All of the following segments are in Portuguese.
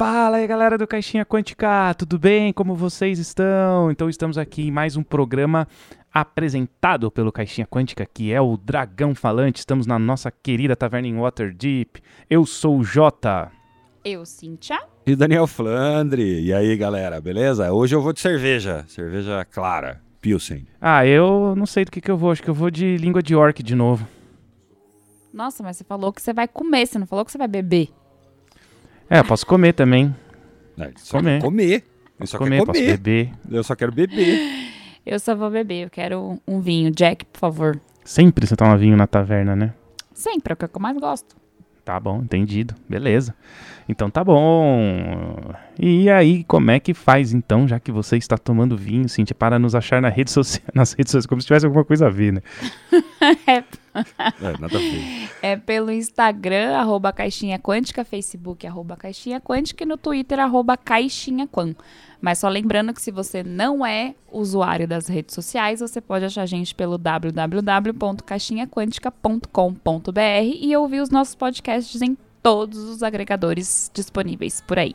Fala aí, galera do Caixinha Quântica, tudo bem? Como vocês estão? Então estamos aqui em mais um programa apresentado pelo Caixinha Quântica, que é o Dragão Falante. Estamos na nossa querida taverna em Waterdeep. Eu sou o Jota. Eu, Cíntia. E Daniel Flandre. E aí, galera, beleza? Hoje eu vou de cerveja, cerveja clara, Pilsen. Ah, eu não sei do que, que eu vou, acho que eu vou de língua de orc de novo. Nossa, mas você falou que você vai comer, você não falou que você vai beber. É, eu posso comer também. É, só Comer. comer. Eu só comer, quero posso comer. beber. Eu só quero beber. Eu só vou beber, eu quero um vinho. Jack, por favor. Sempre você toma vinho na taverna, né? Sempre, é o que eu mais gosto. Tá bom, entendido. Beleza. Então tá bom. E aí, como é que faz então, já que você está tomando vinho, Cintia, para nos achar na rede socia- nas redes sociais, como se tivesse alguma coisa a ver, né? É, nada a ver. É pelo Instagram, arroba Caixinha Quântica, Facebook, arroba Caixinha Quântica e no Twitter, arroba Caixinha Quan. Mas só lembrando que se você não é usuário das redes sociais, você pode achar a gente pelo www.caixinhaquântica.com.br e ouvir os nossos podcasts em todos os agregadores disponíveis por aí.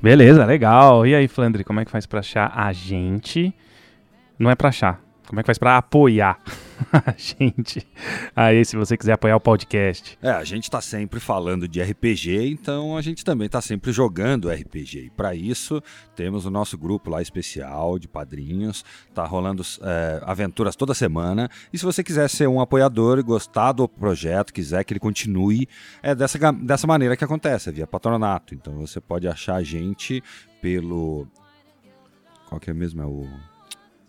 Beleza, legal. E aí, Flandre, como é que faz pra achar a gente? Não é pra achar. Como é que faz pra apoiar a gente? Aí, se você quiser apoiar o podcast. É, a gente tá sempre falando de RPG, então a gente também tá sempre jogando RPG. E para isso, temos o nosso grupo lá especial de padrinhos. Tá rolando é, aventuras toda semana. E se você quiser ser um apoiador e gostar do projeto, quiser que ele continue, é dessa, dessa maneira que acontece, é via patronato. Então você pode achar a gente pelo. Qual que é mesmo? É o.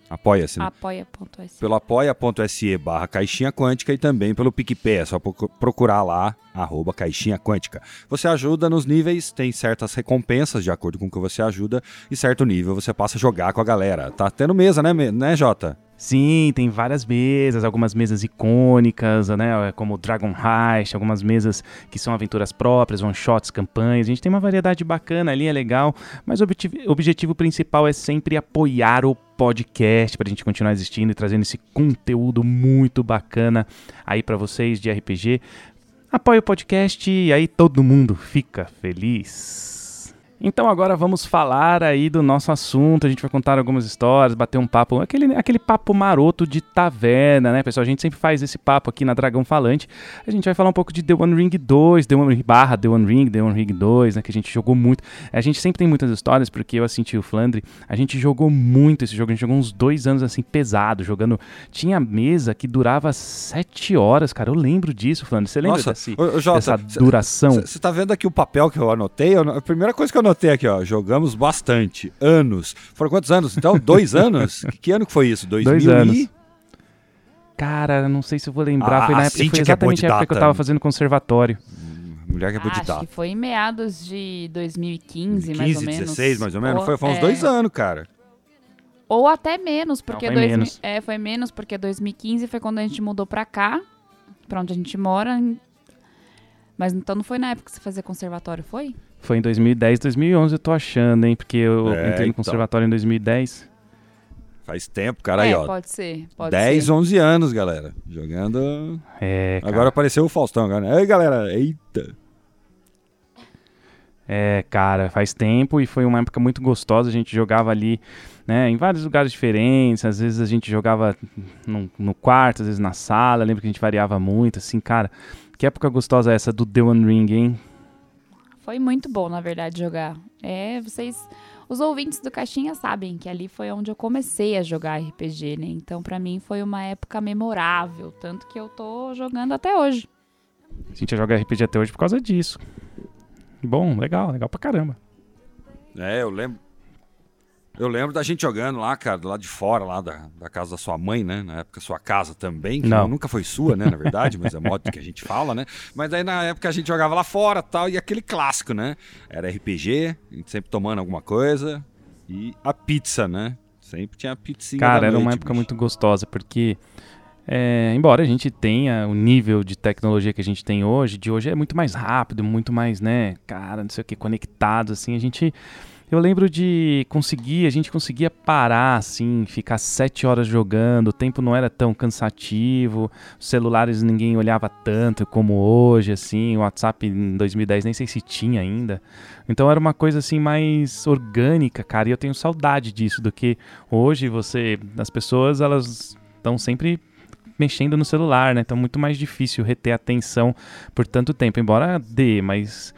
Apoia-se, né? Apoia.se. pelo apoia.se barra caixinha quântica e também pelo PicPay, é só procu- procurar lá, arroba caixinha quântica. Você ajuda nos níveis, tem certas recompensas de acordo com o que você ajuda, e certo nível você passa a jogar com a galera. Tá tendo mesa, né, né Jota? Sim, tem várias mesas, algumas mesas icônicas, né? Como Dragon Heist, algumas mesas que são aventuras próprias, one-shots, campanhas. A gente tem uma variedade bacana ali, é legal. Mas o objetiv- objetivo principal é sempre apoiar o podcast para a gente continuar existindo e trazendo esse conteúdo muito bacana aí para vocês de RPG. Apoie o podcast e aí todo mundo fica feliz. Então agora vamos falar aí do nosso assunto. A gente vai contar algumas histórias, bater um papo, aquele, aquele papo maroto de taverna, né, pessoal? A gente sempre faz esse papo aqui na Dragão Falante. A gente vai falar um pouco de The One Ring 2, The One Ring barra The One Ring, The One Ring 2, né, que a gente jogou muito. A gente sempre tem muitas histórias, porque eu assisti o Flandre, a gente jogou muito esse jogo, a gente jogou uns dois anos assim, pesado, jogando. Tinha mesa que durava sete horas, cara. Eu lembro disso, Flandre. Você lembra Nossa, desse, ô, Jota, dessa duração? Você tá vendo aqui o papel que eu anotei? Eu- a primeira coisa que eu anotei aqui, ó, jogamos bastante, anos. Foram quantos anos? Então, dois anos? que, ano que foi isso? 2000 Dois e- anos. Cara, não sei se eu vou lembrar. A- foi, na época, foi é exatamente a época que eu tava fazendo conservatório. Mulher que é de Acho que foi em meados de 2015, mais 15, ou menos. 16, mais ou menos? Ou- Foi, foi uns é, dois anos, cara. Ou até menos, porque foi dois mi- menos. É, foi menos, porque 2015 foi quando a gente mudou pra cá, pra onde a gente mora. Mas então não foi na época que você fazia conservatório, foi? Foi em 2010, 2011, eu tô achando, hein? Porque eu É, entrei no então. conservatório em 2010. Faz tempo, cara. Aí, é, ó. pode ser. Pode 10, ser. 11 anos, galera. Jogando. É, cara. Agora apareceu o Faustão. Agora. Ei, galera. Eita. É, cara, faz tempo e foi uma época muito gostosa. A gente jogava ali, né, em vários lugares diferentes. Às vezes a gente jogava no, no quarto, às vezes na sala. Lembro que a gente variava muito, assim, cara. Que época gostosa é essa do The One Ring, hein? Foi muito bom, na verdade, jogar. É, vocês. Os ouvintes do Caixinha sabem que ali foi onde eu comecei a jogar RPG, né? Então, pra mim, foi uma época memorável. Tanto que eu tô jogando até hoje. A gente joga RPG até hoje por causa disso. Bom, legal, legal pra caramba. É, eu lembro. Eu lembro da gente jogando lá, cara, lado de fora, lá da, da casa da sua mãe, né? Na época, sua casa também. Que Não. nunca foi sua, né? Na verdade, mas é modo que a gente fala, né? Mas daí na época a gente jogava lá fora tal, e aquele clássico, né? Era RPG, a gente sempre tomando alguma coisa. E a pizza, né? Sempre tinha a pizzinha. Cara, era uma noite, época bicho. muito gostosa, porque é, embora a gente tenha o nível de tecnologia que a gente tem hoje, de hoje é muito mais rápido, muito mais, né, cara, não sei o que, conectado, assim, a gente eu lembro de conseguir, a gente conseguia parar assim, ficar sete horas jogando, o tempo não era tão cansativo, os celulares ninguém olhava tanto como hoje, assim, o WhatsApp em 2010 nem sei se tinha ainda. Então era uma coisa assim mais orgânica, cara, e eu tenho saudade disso, do que hoje você, as pessoas, elas estão sempre mexendo no celular, né? Então muito mais difícil reter atenção por tanto tempo, embora dê, mas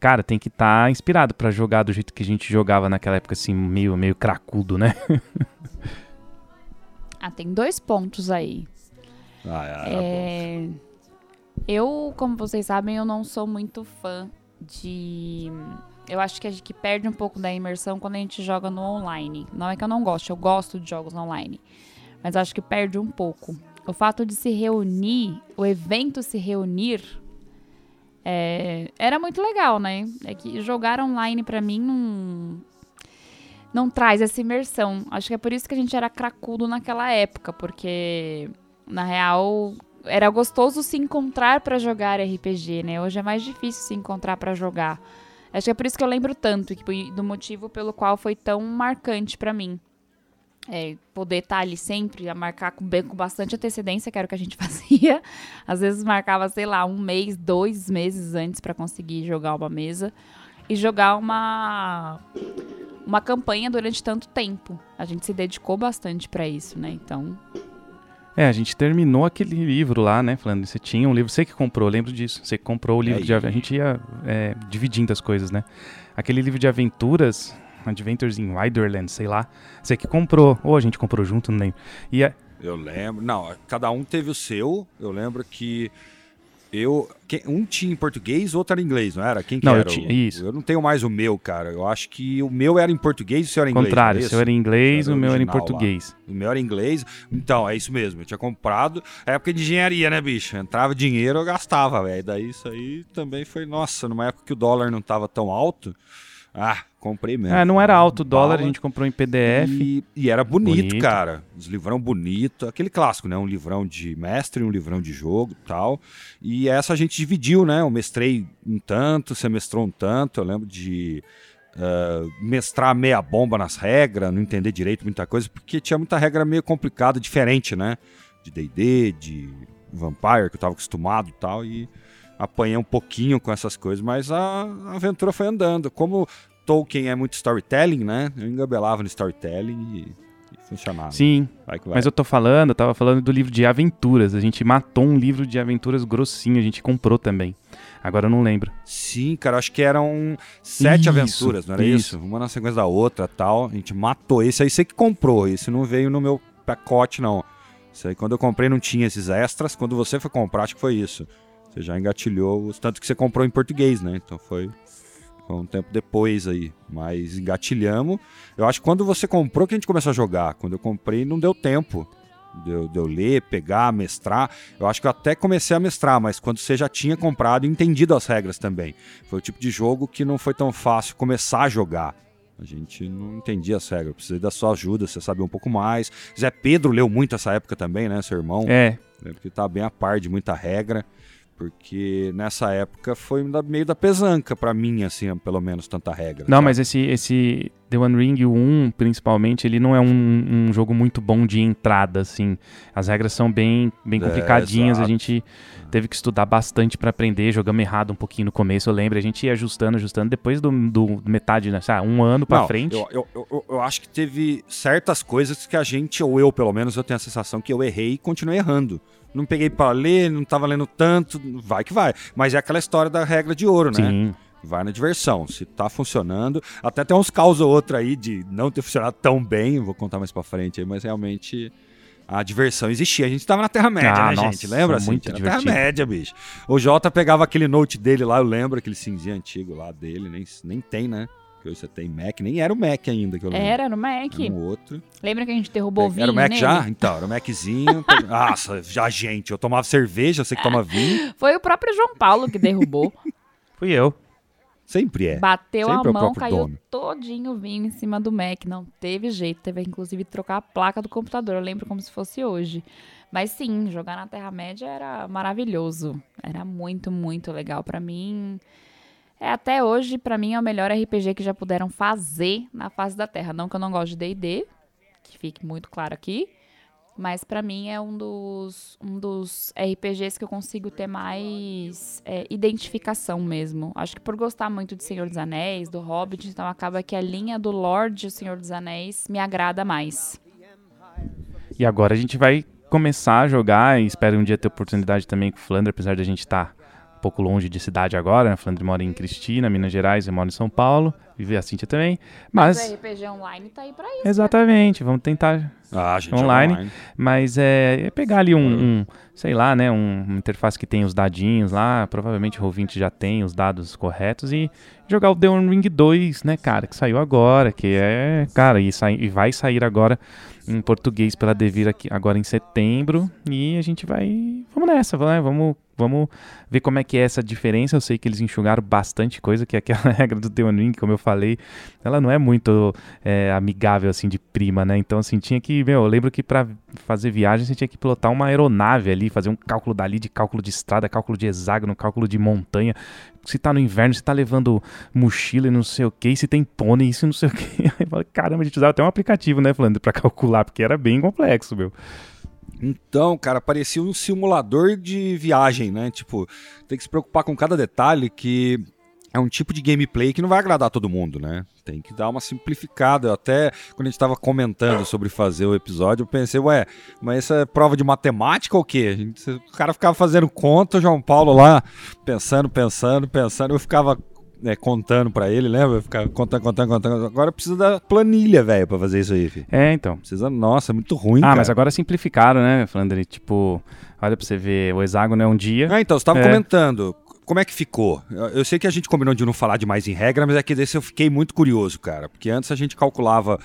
cara, tem que estar tá inspirado para jogar do jeito que a gente jogava naquela época, assim, meio, meio cracudo, né? ah, tem dois pontos aí. Ah, é, é... Eu, como vocês sabem, eu não sou muito fã de. Eu acho que a gente perde um pouco da imersão quando a gente joga no online. Não é que eu não gosto, eu gosto de jogos online. Mas acho que perde um pouco. O fato de se reunir, o evento se reunir é, era muito legal, né? É que jogar online para mim não, não traz essa imersão. Acho que é por isso que a gente era cracudo naquela época, porque na real era gostoso se encontrar para jogar RPG, né? Hoje é mais difícil se encontrar para jogar. Acho que é por isso que eu lembro tanto, do motivo pelo qual foi tão marcante para mim é, poder estar tá ali sempre, a marcar com, com bastante antecedência, que era o que a gente fazia. Às vezes marcava, sei lá, um mês, dois meses antes para conseguir jogar uma mesa e jogar uma uma campanha durante tanto tempo. A gente se dedicou bastante para isso, né? Então. É, a gente terminou aquele livro lá, né? Falando, você tinha um livro, você que comprou, lembro disso. Você comprou o livro é de A gente ia é, dividindo as coisas, né? Aquele livro de aventuras, Adventures in Widerland, sei lá. Você que comprou. Ou a gente comprou junto, não lembro. E é... Eu lembro. Não, cada um teve o seu. Eu lembro que eu um tinha em português, outro era em inglês, não era? Quem que não, era? Eu tinha, isso. Eu não tenho mais o meu, cara. Eu acho que o meu era em português e o seu era em inglês. Contrário, o seu era em inglês, era o meu era em português. Lá. O meu era em inglês. Então, é isso mesmo. Eu tinha comprado. É época de engenharia, né, bicho? Entrava dinheiro, eu gastava, velho. Daí isso aí também foi, nossa, numa época que o dólar não tava tão alto. Ah, comprei mesmo. É, não era alto o dólar, Bala, a gente comprou em PDF. E, e era bonito, bonito, cara. Os livrão bonito. Aquele clássico, né? Um livrão de mestre, um livrão de jogo tal. E essa a gente dividiu, né? Eu mestrei um tanto, você mestrou um tanto. Eu lembro de uh, mestrar meia bomba nas regras, não entender direito muita coisa, porque tinha muita regra meio complicada, diferente, né? De D&D, de Vampire, que eu tava acostumado e tal. E apanhei um pouquinho com essas coisas, mas a, aventura foi andando. Como Tolkien é muito storytelling, né? Eu engabelava no storytelling e, funcionava. Sim, vai vai. mas eu tô falando, eu tava falando do livro de aventuras. A gente matou um livro de aventuras grossinho, a gente comprou também. Agora eu não lembro. Sim, cara, acho que eram sete isso, aventuras, não era isso. isso? Uma na sequência da outra tal. A gente matou. Esse aí você que comprou, esse não veio no meu pacote, não. Isso aí, quando eu comprei, não tinha esses extras. Quando você foi comprar, acho que foi isso. Você já engatilhou os tanto que você comprou em português, né? Então foi, foi um tempo depois aí. Mas engatilhamos. Eu acho que quando você comprou que a gente começou a jogar. Quando eu comprei, não deu tempo de eu, de eu ler, pegar, mestrar. Eu acho que eu até comecei a mestrar, mas quando você já tinha comprado e entendido as regras também. Foi o tipo de jogo que não foi tão fácil começar a jogar. A gente não entendia as regras. Precisei da sua ajuda, você sabia um pouco mais. Zé Pedro leu muito essa época também, né, seu irmão? É. Porque tá bem a par de muita regra porque nessa época foi meio da pesanca para mim, assim, pelo menos tanta regra. Não, sabe? mas esse, esse The One Ring, o 1, principalmente, ele não é um, um jogo muito bom de entrada, assim. As regras são bem, bem é, complicadinhas, é, a gente teve que estudar bastante para aprender, jogamos errado um pouquinho no começo, eu lembro, a gente ia ajustando, ajustando, depois do, do metade, né, sabe, um ano para frente. Eu, eu, eu, eu, acho que teve certas coisas que a gente, ou eu pelo menos, eu tenho a sensação que eu errei e continuei errando não peguei para ler, não tava lendo tanto, vai que vai. Mas é aquela história da regra de ouro, né? Sim. Vai na diversão. Se tá funcionando, até tem uns caos ou outro aí de não ter funcionado tão bem, vou contar mais para frente aí, mas realmente a diversão existia. A gente tava na Terra-média, ah, né, nossa, gente? Lembra? Assim, muito na Terra-média, bicho. O Jota pegava aquele note dele lá, eu lembro, aquele cinzinho antigo lá dele, nem, nem tem, né? que hoje você tem Mac, nem era o Mac ainda que eu lembro. Era no Mac. Era um outro. Lembra que a gente derrubou o vinho Era o Mac nele? já? Então, era o Maczinho. Nossa, já gente, eu tomava cerveja, você que toma vinho. Foi o próprio João Paulo que derrubou. Fui eu. Sempre é. Bateu Sempre é a o mão, próprio caiu dono. todinho o vinho em cima do Mac. Não teve jeito. Teve inclusive trocar a placa do computador. Eu lembro como se fosse hoje. Mas sim, jogar na Terra-média era maravilhoso. Era muito, muito legal pra mim. É, até hoje, pra mim, é o melhor RPG que já puderam fazer na face da Terra. Não que eu não goste de D&D, que fique muito claro aqui. Mas pra mim é um dos, um dos RPGs que eu consigo ter mais é, identificação mesmo. Acho que por gostar muito de Senhor dos Anéis, do Hobbit, então acaba que a linha do Lorde e o Senhor dos Anéis me agrada mais. E agora a gente vai começar a jogar e espero um dia ter oportunidade também com o Flandre, apesar de a gente estar um pouco longe de cidade agora, né? Flandre mora em Cristina, Minas Gerais, eu moro em São Paulo, vive a Cíntia também. Mas, o RPG online tá aí pra isso. exatamente, vamos tentar Ah, a gente joga Online. Mas é, é pegar ali um, um, sei lá, né, um, uma interface que tem os dadinhos lá, provavelmente o ouvinte já tem os dados corretos e jogar o The One Ring 2, né, cara, que saiu agora, que é, cara, e, sai, e vai sair agora em português pela Devir aqui agora em setembro e a gente vai, vamos nessa, né, vamos, vamos ver como é que é essa diferença. Eu sei que eles enxugaram bastante coisa, que é aquela regra do The One Ring, como eu falei, ela não é muito é, amigável assim de prima, né? Então assim tinha que, meu, eu lembro que para fazer viagem você tinha que pilotar uma aeronave ali, fazer um cálculo dali de cálculo de estrada, cálculo de hexágono, cálculo de montanha. Se tá no inverno, se tá levando mochila e não sei o que, se tem pônei, isso não sei o que. Aí eu falei, caramba, a gente usava até um aplicativo, né, Flandre, pra calcular, porque era bem complexo, meu. Então, cara, parecia um simulador de viagem, né? Tipo, tem que se preocupar com cada detalhe que é um tipo de gameplay que não vai agradar todo mundo, né? Tem que dar uma simplificada. Eu até, quando a gente tava comentando sobre fazer o episódio, eu pensei, ué, mas essa é prova de matemática ou o quê? Gente- o cara ficava fazendo conta, o João Paulo lá, pensando, pensando, pensando, eu ficava né, contando pra ele, lembra? Eu ficava contando, contando, contando. Agora precisa da planilha, velho, pra fazer isso aí, filho. É, então. Precisa, nossa, é muito ruim, Ah, cara. mas agora simplificaram, né, Flandre? Tipo, olha pra você ver, o hexágono é um dia. Ah, então, você estava É. comentando. Como é que ficou? Eu, sei que a gente combinou de não falar demais em regra, mas é que desse eu fiquei muito curioso, cara. Porque antes a gente calculava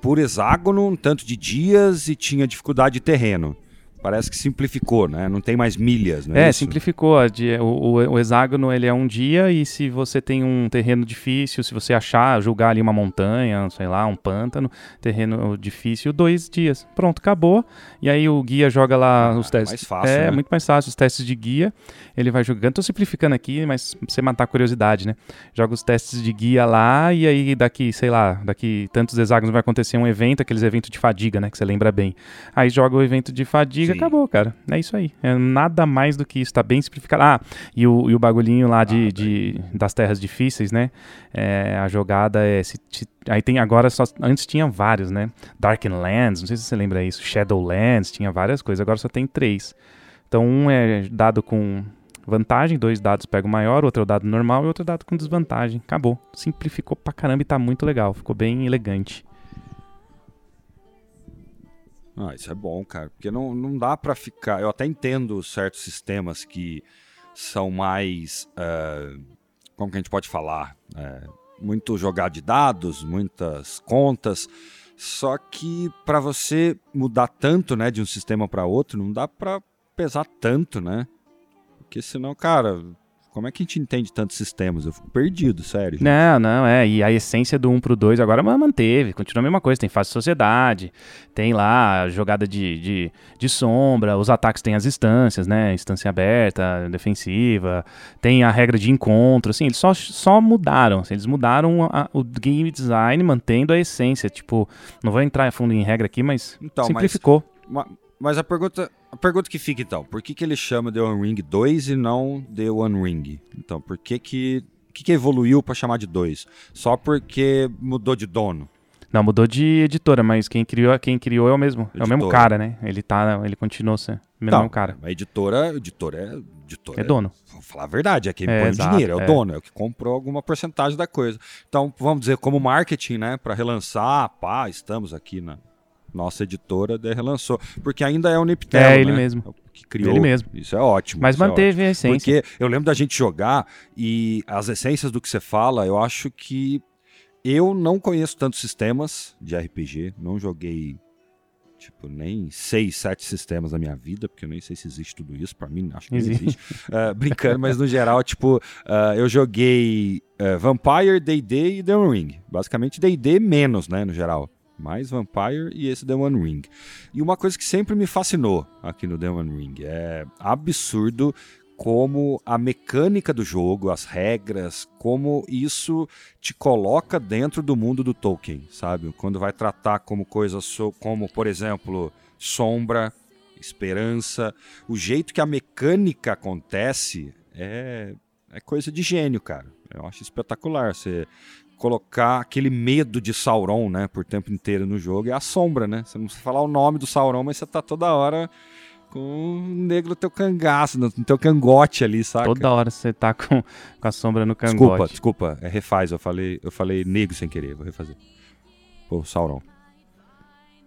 por hexágono um tanto de dias e tinha dificuldade de terreno. Parece que simplificou, né? Não tem mais milhas, não é, É, isso? simplificou. O, o- o hexágono ele é um dia e se você tem um terreno difícil, se você achar, julgar ali uma montanha, sei lá, um pântano, terreno difícil, dois dias. Pronto, acabou. E aí o guia joga lá Ah, os testes. mais fácil, É, né? muito mais fácil. Os testes de guia, ele vai jogando. Tô simplificando aqui, mas pra você matar a curiosidade, né? Joga os testes de guia lá e aí daqui, sei lá, daqui tantos hexágonos vai acontecer um evento, aqueles eventos de fadiga, né? Que você lembra bem. Aí joga o evento de fadiga, Sim. acabou, cara. É isso aí. É nada mais do que isso. Tá bem simplificado. Ah, e o, e o bagulhinho lá de, Ah, de- das terras difíceis, né? É, a jogada é. Se, aí tem agora só. Antes tinha vários, né? Darkenlands, não sei se você lembra isso. Shadowlands, tinha várias coisas. Agora só tem três. Então um é dado com vantagem, dois dados pega o maior, outro é o dado normal e outro dado com desvantagem. Acabou. Simplificou pra caramba e tá muito legal. Ficou bem elegante. Ah, isso é bom, cara. Porque não, não dá pra ficar. Eu até entendo certos sistemas que são mais. ah, como que a gente pode falar? É, muito jogar de dados, muitas contas. Só que pra você mudar tanto, né, de um sistema pra outro, não dá pra pesar tanto, né? Porque senão, cara, como é que a gente entende tantos sistemas? Eu fico perdido, sério. gente. Não, não, é. E a essência do 1 pro 2 agora ma- manteve. Continua a mesma coisa. Tem fase de sociedade, tem lá a jogada de, de, de sombra, os ataques têm as instâncias, né? Instância aberta, defensiva, tem a regra de encontro, assim, eles só, só mudaram. assim, eles mudaram a- o game design, mantendo a essência. Tipo, não vou entrar a fundo em regra aqui, mas Então, mas simplificou. Ma- Mas a pergunta, a pergunta que fica então, por que, que ele chama The One Ring 2 e não The One Ring? Então, por que que, que, que evoluiu pra chamar de 2? Só porque mudou de dono? Não, mudou de editora, mas quem criou, quem criou é o mesmo. É o mesmo Editora. cara, né? Ele tá, ele continuou sendo o mesmo cara. A editora, editora é, editora É dono. Vamos falar a verdade, é quem É, põe exato, o dinheiro, é o é. dono, é o que comprou alguma porcentagem da coisa. Então, vamos dizer, como marketing, né, Pra relançar, pá, estamos aqui na nossa editora, relançou. Porque ainda é o Niptelo, É, ele né? mesmo. É que criou. Ele mesmo. Isso é ótimo. Mas é manteve a essência. Porque eu lembro da gente jogar e as essências do que você fala, eu acho que eu não conheço tantos sistemas de RPG, não joguei Tipo, nem seis, sete sistemas da minha vida, porque eu nem sei se existe tudo isso. Pra mim, acho que existe. existe. uh, brincando, mas no geral, tipo, uh, eu joguei uh, Vampire, D&D e The Ring. Basicamente, D&D menos, né, no geral. Mais Vampire e esse One Ring. E uma coisa que sempre me fascinou aqui no One Ring é absurdo como a mecânica do jogo, as regras, como isso te coloca dentro do mundo do Tolkien, sabe? Quando vai tratar como coisas como, por exemplo, sombra, esperança, o jeito que a mecânica acontece é, é coisa de gênio, cara. Eu acho espetacular você colocar aquele medo de Sauron, né, por tempo inteiro no jogo, é a sombra, né? Você não precisa falar o nome do Sauron, mas você tá toda hora com o negro no teu cangaço, no teu cangote ali, saca? Toda hora você tá com, com a sombra no cangote. Desculpa, desculpa, é refaz, eu falei, eu falei negro sem querer, vou refazer. Pô, Sauron.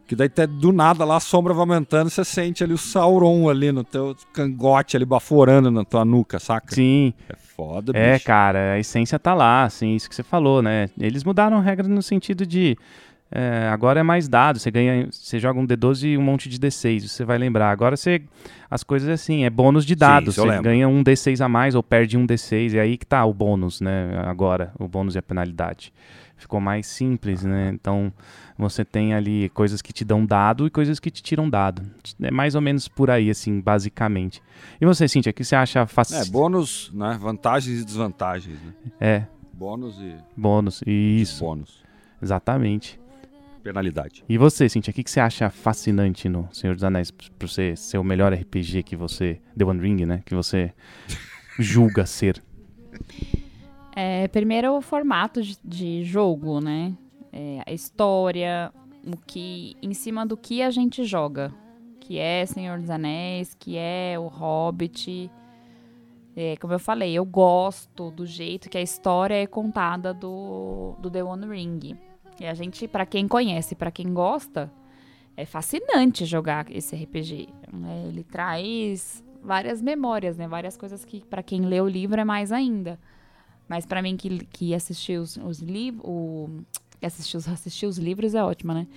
Que daí até do nada lá a sombra vai aumentando, você sente ali o Sauron ali no teu cangote ali baforando na tua nuca, saca? Sim. É foda, é, bicho. É, cara, a essência tá lá, assim, isso que você falou, né? Eles mudaram a regra no sentido de é, agora é mais dado, você ganha, você joga um D12 e um monte de D6, você vai lembrar. Agora você, as coisas é assim, é bônus de dados, Sim, você ganha um D6 a mais ou perde um D6, é aí que tá o bônus, né? Agora, o bônus e a penalidade. Ficou mais simples, né? Então, você tem ali coisas que te dão dado e coisas que te tiram dado. É mais ou menos por aí, assim, basicamente. E você, Cintia, o que você acha fácil? É, bônus, né? Vantagens e desvantagens, né? É. Bônus e... Bônus, isso. Bônus. Exatamente penalidade. E você, Cintia, o que, que você acha fascinante no Senhor dos Anéis para você ser o melhor RPG que você. The One Ring, né? Que você julga ser? É, primeiro o formato de, de jogo, né? É, a história, o que. em cima do que a gente joga. Que é Senhor dos Anéis, que é o Hobbit. É, como eu falei, eu gosto do jeito que a história é contada do, do The One Ring. E a gente, para quem conhece, para quem gosta, é fascinante jogar esse RPG. É, ele traz várias memórias, né? Várias coisas que para quem lê o livro é mais ainda. Mas para mim que, que assistiu os, os livros, assistiu, assistiu os livros é ótimo, né?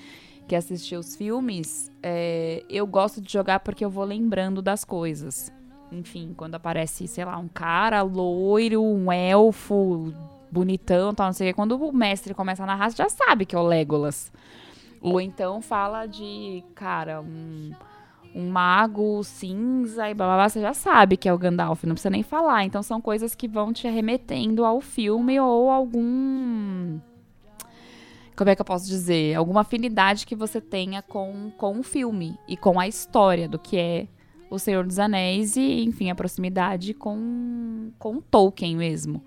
Que assistiu os filmes, é, eu gosto de jogar porque eu vou lembrando das coisas. Enfim, quando aparece, sei lá, um cara loiro, um elfo bonitão, tal, não sei o que. Quando o mestre começa a narrar, já sabe que é o Legolas. Ou então fala de, cara, um, um mago cinza e blá, blá, blá, você já sabe que é o Gandalf, não precisa nem falar. Então são coisas que vão te remetendo ao filme ou algum. Como é que eu posso dizer? Alguma afinidade que você tenha com, com o filme e com a história do que é O Senhor dos Anéis e, enfim, a proximidade com, com Tolkien mesmo.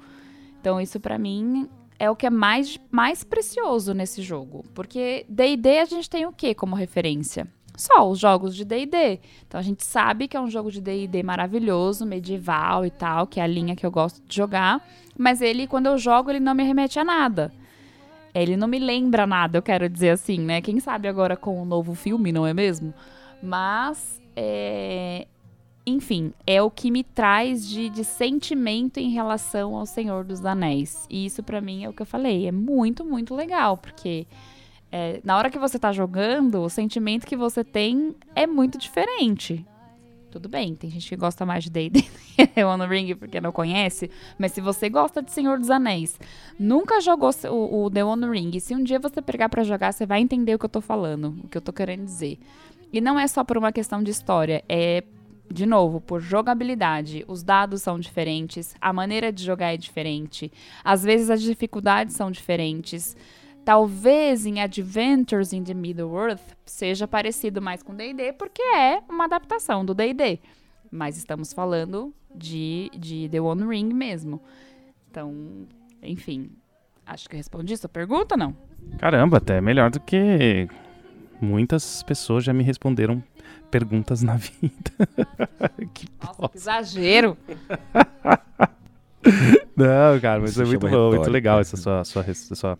Então, isso para mim é o que é mais, mais precioso nesse jogo. Porque DD a gente tem o que como referência? Só os jogos de DD. Então a gente sabe que é um jogo de DD maravilhoso, medieval e tal, que é a linha que eu gosto de jogar. Mas ele, quando eu jogo, ele não me remete a nada. Ele não me lembra nada, eu quero dizer assim, né? Quem sabe agora com o um novo filme, não é mesmo? Mas é, enfim, é o que me traz de, de sentimento em relação ao Senhor dos Anéis. E isso para mim é o que eu falei, é muito, muito legal, porque é, na hora que você tá jogando, o sentimento que você tem é muito diferente. Tudo bem, tem gente que gosta mais de D&D One Ring porque não conhece, mas se você gosta de Senhor dos Anéis, nunca jogou o, o The One Ring, se um dia você pegar para jogar, você vai entender o que eu tô falando, o que eu tô querendo dizer. E não é só por uma questão de história, é de novo, por jogabilidade, os dados são diferentes, a maneira de jogar é diferente, às vezes as dificuldades são diferentes. Talvez em Adventures in the Middle-earth seja parecido mais com D&D, porque é uma adaptação do D&D. Mas estamos falando de, de The One Ring mesmo. Então, enfim, acho que eu respondi sua pergunta, não? Caramba, até melhor do que muitas pessoas já me responderam perguntas na vida. que Nossa, que exagero! Não, cara, mas Isso é muito bom, muito retórica. legal essa sua, sua, sua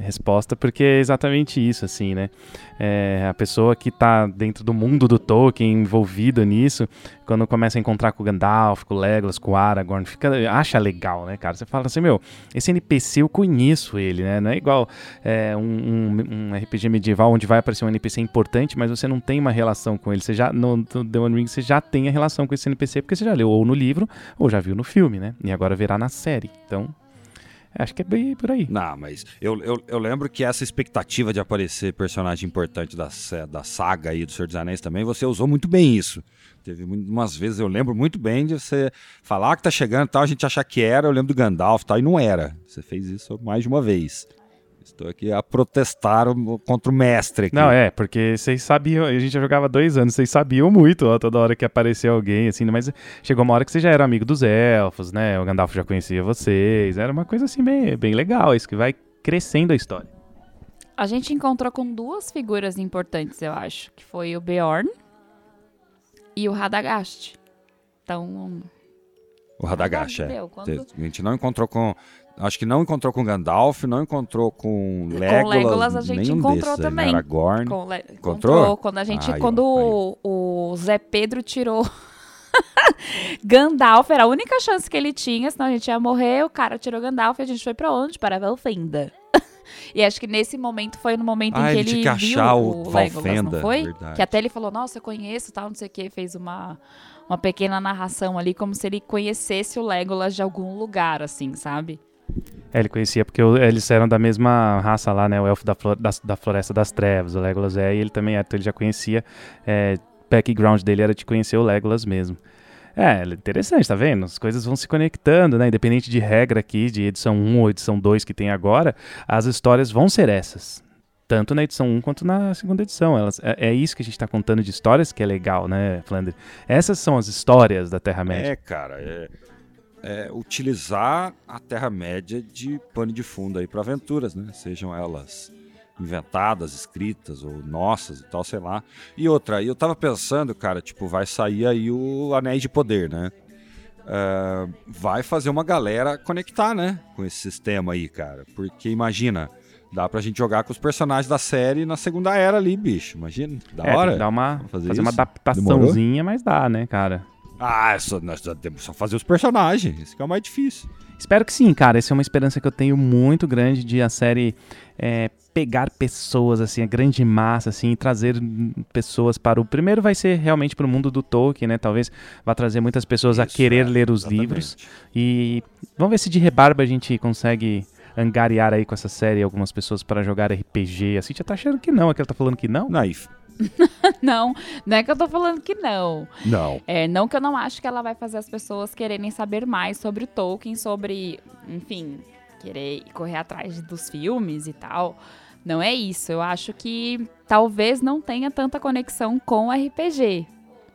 resposta, porque é exatamente isso, assim, né? É, a pessoa que tá dentro do mundo do Tolkien, envolvida nisso, quando começa a encontrar com o Gandalf, com o Legolas, com o Aragorn, fica, acha legal, né, cara? Você fala assim, meu, esse NPC eu conheço ele, né? Não é igual é, um, um- um RPG medieval onde vai aparecer um NPC importante, mas você não tem uma relação com ele. Você já, no, no The One Ring, você já tem a relação com esse NPC, porque você já leu ou no livro, ou já viu no filme, né? E agora verá na série. Então, acho que é bem por aí. Não, mas eu, eu, eu lembro que essa expectativa de aparecer personagem importante da, da saga aí do Senhor dos Anéis também, você usou muito bem isso. Teve umas vezes, eu lembro muito bem de você falar que tá chegando e tal, a gente achar que era, eu lembro do Gandalf e tal, e não era. Você fez isso mais de uma vez. Estou aqui a protestar o- contra o mestre aqui. Não, é, porque vocês sabiam, a gente já jogava dois anos, vocês sabiam muito, ó, toda hora que aparecia alguém, assim, mas chegou uma hora que você já era amigo dos elfos, né? O Gandalf já conhecia vocês, era uma coisa assim bem, bem legal, isso que vai crescendo a história. A gente encontrou com duas figuras importantes, eu acho, que foi o Beorn e o Radagast. Então, O Radagast, é. Quando- A gente não encontrou com. Acho que não encontrou com Gandalf, não encontrou com Legolas. Legolas a gente encontrou desses aí, né? também. Aragorn. Com le- Encontrou? encontrou quando a gente, Aí, quando o, o Zé Pedro tirou Gandalf, era a única chance que ele tinha, senão a gente ia morrer. O cara tirou Gandalf e a gente foi pra onde? Para Valfenda. e acho que nesse momento foi no momento Ah, em que ele ele, viu o, o Legolas, Valfenda, não foi? verdade. Que até ele falou, nossa, eu conheço, tal, não sei o que, fez uma uma pequena narração ali, como se ele conhecesse o Legolas de algum lugar, assim, sabe? É, ele conhecia porque eles eram da mesma raça lá, né? O elfo da, flor- das- da Floresta das Trevas, o Legolas é, e ele também é, então ele já conhecia. É, background dele era de conhecer o Legolas mesmo. É, interessante, tá vendo? As coisas vão se conectando, né? Independente de regra aqui, de edição 1 ou edição 2 que tem agora, as histórias vão ser essas. Tanto na edição 1 quanto na segunda edição. Elas, é, é isso que a gente tá contando de histórias que é legal, né, Flandre? Essas são as histórias da Terra-média. É, cara, é, é utilizar a Terra-média de pano de fundo aí para aventuras, né? Sejam elas inventadas, escritas ou nossas e tal, sei lá. E outra, eu tava pensando, cara, tipo, vai sair aí o Anéis de Poder, né? É, vai fazer uma galera conectar, né? Com esse sistema aí, cara. Porque imagina, dá pra gente jogar com os personagens da série na Segunda Era ali, bicho. Imagina, da É, hora. dar uma, fazer, fazer uma adaptaçãozinha, mas dá, né, cara? Ah, só, nós só temos só fazer os personagens. Isso que é o mais difícil. Espero que sim, cara. Essa é uma esperança que eu tenho muito grande de a série é, pegar pessoas, assim, a grande massa, assim, e trazer pessoas para o. Primeiro vai ser realmente para o mundo do Tolkien, né? Talvez vá trazer muitas pessoas a Isso, querer é, ler os exatamente. livros. E vamos ver se de rebarba a gente consegue angariar aí com essa série algumas pessoas para jogar RPG. A Cintia tá achando que não, aquela tá falando que não. Não, e Não, não é que eu tô falando que não. não. É, não que eu não acho que ela vai fazer as pessoas quererem saber mais sobre o Tolkien, sobre, enfim, querer correr atrás dos filmes e tal. Não é isso. Eu acho que talvez não tenha tanta conexão com o RPG,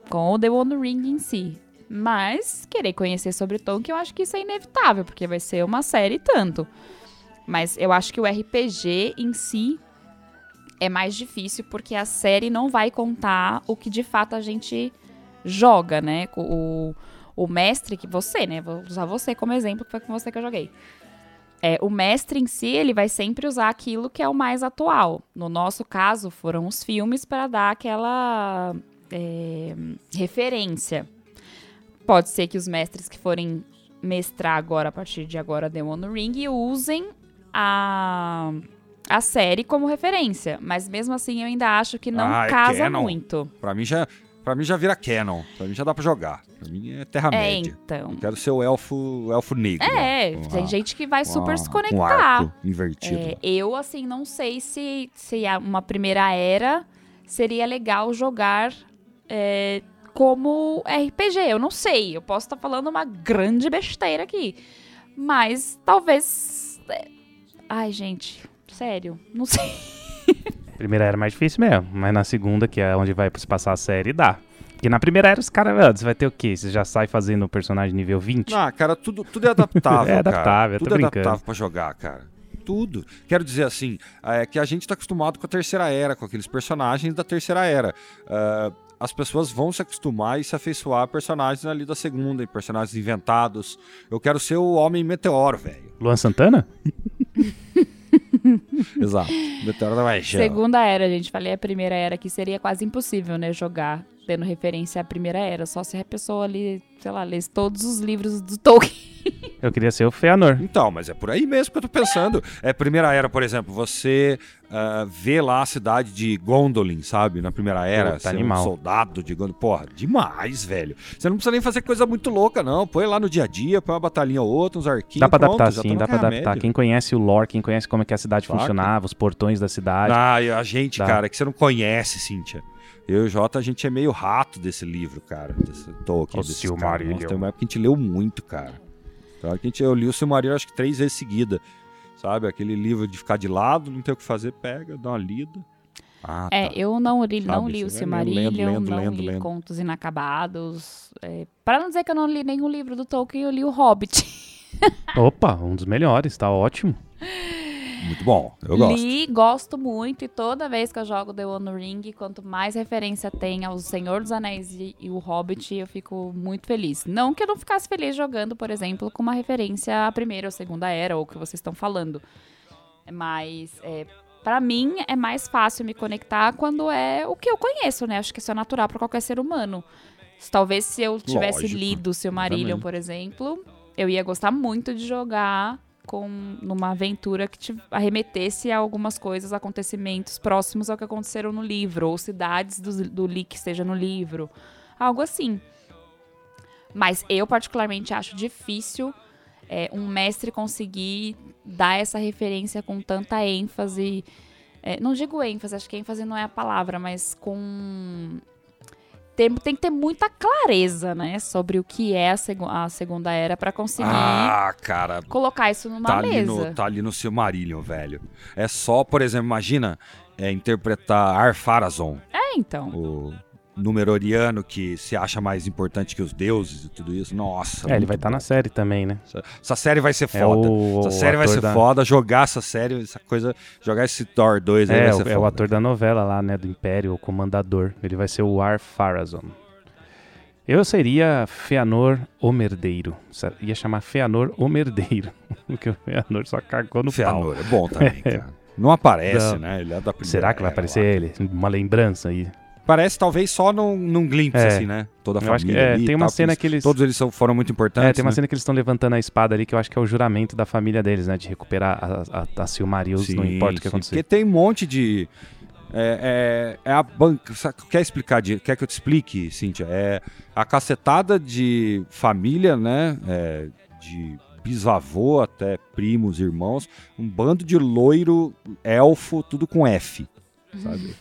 com o The One Ring em si. Mas querer conhecer sobre Tolkien, eu acho que isso é inevitável, porque vai ser uma série e tanto. Mas eu acho que o RPG em si é mais difícil porque a série não vai contar o que de fato a gente joga, né? O, o mestre que você, né? Vou usar você como exemplo, que foi com você que eu joguei. É, o mestre em si, ele vai sempre usar aquilo que é o mais atual. No nosso caso, foram os filmes para dar aquela é, referência. Pode ser que os mestres que forem mestrar agora, a partir de agora, The One Ring, usem a, a série como referência. Mas mesmo assim, eu ainda acho que não Ah, é casa canon. muito. Pra mim já, pra mim já vira canon. Pra mim já dá pra jogar. Pra mim é É, Terra-média. então. Eu quero ser o elfo, o elfo negro. É, tem gente que vai super se Com um conectar. arco invertido. É, eu, assim, não sei se, se uma primeira era seria legal jogar é, como RPG. Eu não sei. Eu posso estar falando uma grande besteira aqui. Mas talvez. é, Ai, gente, sério, não sei. Primeira era mais difícil mesmo, mas na segunda, que é onde vai se passar a série, dá. Porque na primeira era os caras, ah, você vai ter o quê? Você já sai fazendo o personagem nível 20? Ah, cara, tudo, tudo é adaptável. É adaptável, cara. eu tô Tudo é brincando. adaptável pra jogar, cara. Tudo. Quero dizer assim, é que a gente tá acostumado com a terceira era, com aqueles personagens da terceira era. Ah, as pessoas vão se acostumar e se afeiçoar a personagens ali da segunda, e personagens inventados. Eu quero ser o Homem Meteoro, velho. Luan Santana? Exato. Meteoro da Paixão. Segunda era, gente. Falei a primeira era que seria quase impossível, né? Jogar tendo referência à primeira era. Só se a pessoa ali, sei lá, lesse todos os livros do Tolkien. Eu queria ser o Feanor. Então, mas é por aí mesmo que eu tô pensando. É primeira era, por exemplo, você uh, vê lá a cidade de Gondolin, sabe? Na primeira era, ser animal. um soldado de Gondolin. Porra, demais, velho. Você não precisa nem fazer coisa muito louca, não. Põe lá no dia a dia, põe uma batalhinha ou outra, uns arquinhos. Dá pra pronto, adaptar sim, tá dá pra adaptar. Terra-média. Quem conhece o lore, quem conhece como é que a cidade funcionava, os portões da cidade. Ah, e a gente, Dá. cara, que você não conhece, Cíntia. Eu e o Jota, a gente é meio rato desse livro, cara. Desse Tolkien. O desses Silmarillion. Nossa, Tem uma época que a gente leu muito, cara. Então, a gente, eu li o Silmarillion acho que três vezes seguida. Sabe? Aquele livro de ficar de lado, não tem o que fazer, pega, dá uma lida. Ah, É, tá. eu não li, não Sabe, li o vai Silmarillion, lendo, lendo, não lendo, li lendo. Contos Inacabados. É, para não dizer que eu não li nenhum livro do Tolkien, eu li o Hobbit. Opa, um dos melhores, tá ótimo. Muito bom, eu gosto. Li, gosto muito, e toda vez que eu jogo The One Ring, quanto mais referência tem ao Senhor dos Anéis e, e o Hobbit, eu fico muito feliz. Não que eu não ficasse feliz jogando, por exemplo, com uma referência à primeira ou segunda era, ou o que vocês estão falando. Mas, é, para mim, é mais fácil me conectar quando é o que eu conheço, né? Acho que isso é natural para qualquer ser humano. Talvez se eu tivesse Lógico, lido o Silmarillion, por exemplo, eu ia gostar muito de jogar com numa aventura que te arremetesse a algumas coisas, acontecimentos próximos ao que aconteceram no livro, ou cidades do, do li que esteja no livro, algo assim. Mas eu particularmente acho difícil é, um mestre conseguir dar essa referência com tanta ênfase. é, não digo ênfase, acho que ênfase não é a palavra, mas com tem, tem que ter muita clareza, né, sobre o que é a, segu- a segunda era para conseguir Ah, cara, colocar isso numa tá ali, mesa. no, tá ali no Silmarillion, velho. É só, por exemplo, imagina é, interpretar Ar-Pharazôn, É, então. o Númenoriano que se acha mais importante que os deuses e tudo isso. Nossa. É, ele vai estar bom. na série também, né? Essa, essa série vai ser É foda. o, essa o série vai ser da- foda. Jogar essa série, essa coisa. Jogar esse Thor 2 aí É, vai o, ser é foda. o ator da novela lá, né? Do Império, o Comandador. Ele vai ser o Ar Pharazôn. Eu seria Feanor o Merdeiro. Sa- Ia chamar Feanor o Merdeiro. Porque o Feanor só cagou no pau. Feanor, é bom também, cara. Não aparece, Não. né? Ele é da primeira Será que vai aparecer lá. ele? Uma lembrança aí. Parece talvez só num, num glimpse, É. assim, né? Toda a Eu acho que família é, ali tem uma tal, cena que eles. Todos eles são, foram muito importantes, É, tem uma né? cena que eles estão levantando a espada ali que eu acho que é o juramento da família deles, né? De recuperar a, a, a Silmarils, não importa o que sim, acontecer. Porque tem um monte de. É, é, é a banca. Quer explicar? de- quer que eu te explique, Cíntia? É a cacetada de família, né? É, de bisavô até primos, irmãos. Um bando de loiro, elfo, tudo com F. Sabe?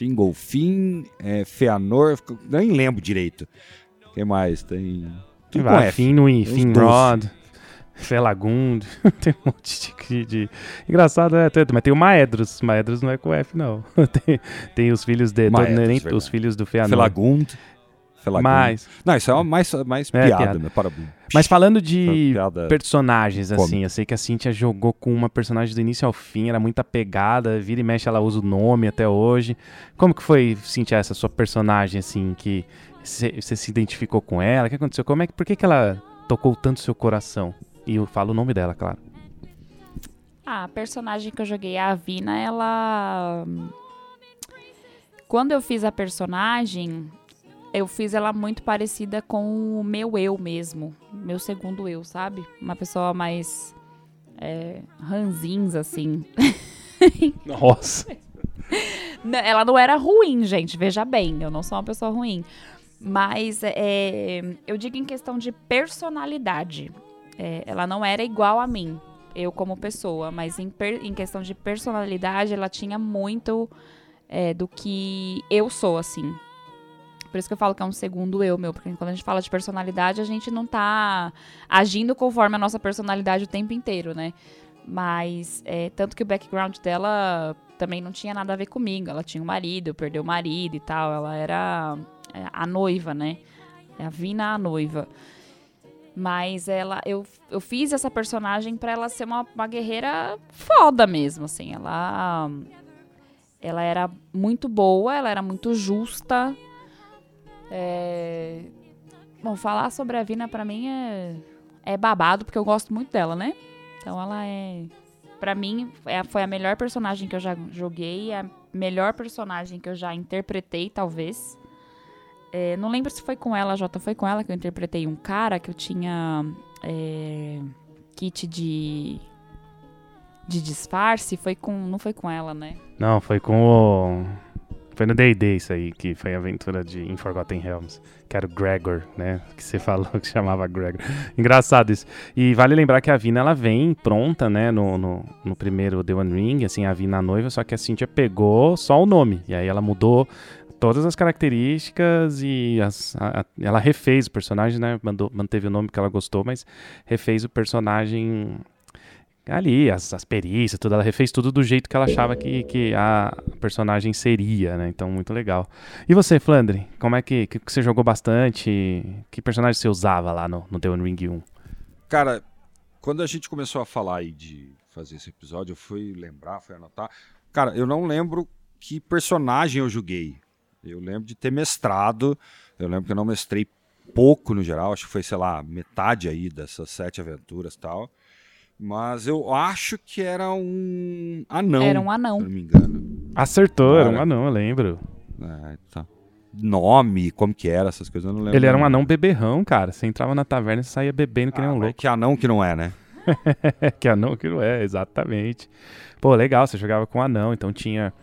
Fingolfin, é, Feanor. Nem lembro direito. O que mais? Tem. Tudo com Vai, F. Finwë, Uns Finrod, Felagund, tem um monte de, de- Engraçado, é, tem- mas tem o Maedros, Maedros não é com F, não. tem, tem os filhos de... Maedros, nem- os filhos do Feanor. Felagund. Mas, Não, isso é uma mais, mais É, piada, piada. né? Para... mas falando de piada. personagens, assim, eu sei que a Cintia jogou com uma personagem do início ao fim, era muito apegada, vira e mexe ela usa o nome até hoje. Como que foi, Cintia, essa sua personagem, assim, que você se identificou com ela? O que aconteceu? Como é que, por que, que ela tocou tanto seu coração? E eu falo o nome dela, claro. Ah, a personagem que eu joguei, a Avina, ela. Quando eu fiz a personagem, eu fiz ela muito parecida com o meu eu mesmo. Meu segundo eu, sabe? Uma pessoa mais. É, ranzinza, assim. Nossa. Não, Ela não era ruim, gente, veja bem. Eu não sou uma pessoa ruim. Mas é, eu digo em questão de personalidade. É, ela não era igual a mim, eu como pessoa, mas em, em questão de personalidade, ela tinha muito é, do que eu sou, assim. Por isso que eu falo que é um segundo eu meu, porque quando a gente fala de personalidade, a gente não tá agindo conforme a nossa personalidade o tempo inteiro, né? Mas, é, tanto que o background dela também não tinha nada a ver comigo. Ela tinha um marido, perdeu o marido e tal. Ela era é, a noiva, né? É a Vina a noiva. Mas ela, eu, eu fiz essa personagem pra ela ser uma, uma guerreira foda mesmo, assim. Ela, ela era muito boa, ela era muito justa. É... Bom, falar sobre a Vina pra mim é, é babado, porque eu gosto muito dela, né? Então ela é. Pra mim, é, foi a melhor personagem que eu já joguei, a melhor personagem que eu já interpretei, talvez. É, não lembro se foi com ela, Jota, foi com ela que eu interpretei um cara que eu tinha é, kit de de disfarce, foi com, não foi com ela, né? Não, foi com o foi no D&D isso aí, que foi a aventura de In Forgotten Realms, que era o Gregor, né? Que você falou que chamava Gregor. Engraçado isso. E vale lembrar que a Vina, ela vem pronta, né? No, no, no primeiro The One Ring, assim, a Vina noiva, só que a Cynthia pegou só o nome. E aí ela mudou todas as características e as, a, a, ela refez o personagem, né? Mandou, manteve o nome que ela gostou, mas refez o personagem ali, as, as perícias, tudo. Ela refez tudo do jeito que ela achava que, que a personagem seria, né? Então, muito legal. E você, Flandre? Como é que, que, você jogou bastante? Que personagem você usava lá no, no The One Ring 1? Cara, quando a gente começou a falar aí de fazer esse episódio, eu fui lembrar, fui anotar. Cara, eu não lembro que personagem eu joguei. Eu lembro de ter mestrado. Eu lembro que eu não mestrei pouco no geral. Acho que foi, sei lá, metade aí dessas sete aventuras e tal. Mas eu acho que era um anão. Era um anão. Se não me engano. Acertou, era, era um anão, eu lembro. É, tá. Nome, como que era, essas coisas eu não lembro. Ele era um anão beberrão, cara. Você entrava na taverna e saía bebendo que ah, nem um louco. Que anão que não é, né? que anão que não é, exatamente. Pô, legal, você jogava com anão, então tinha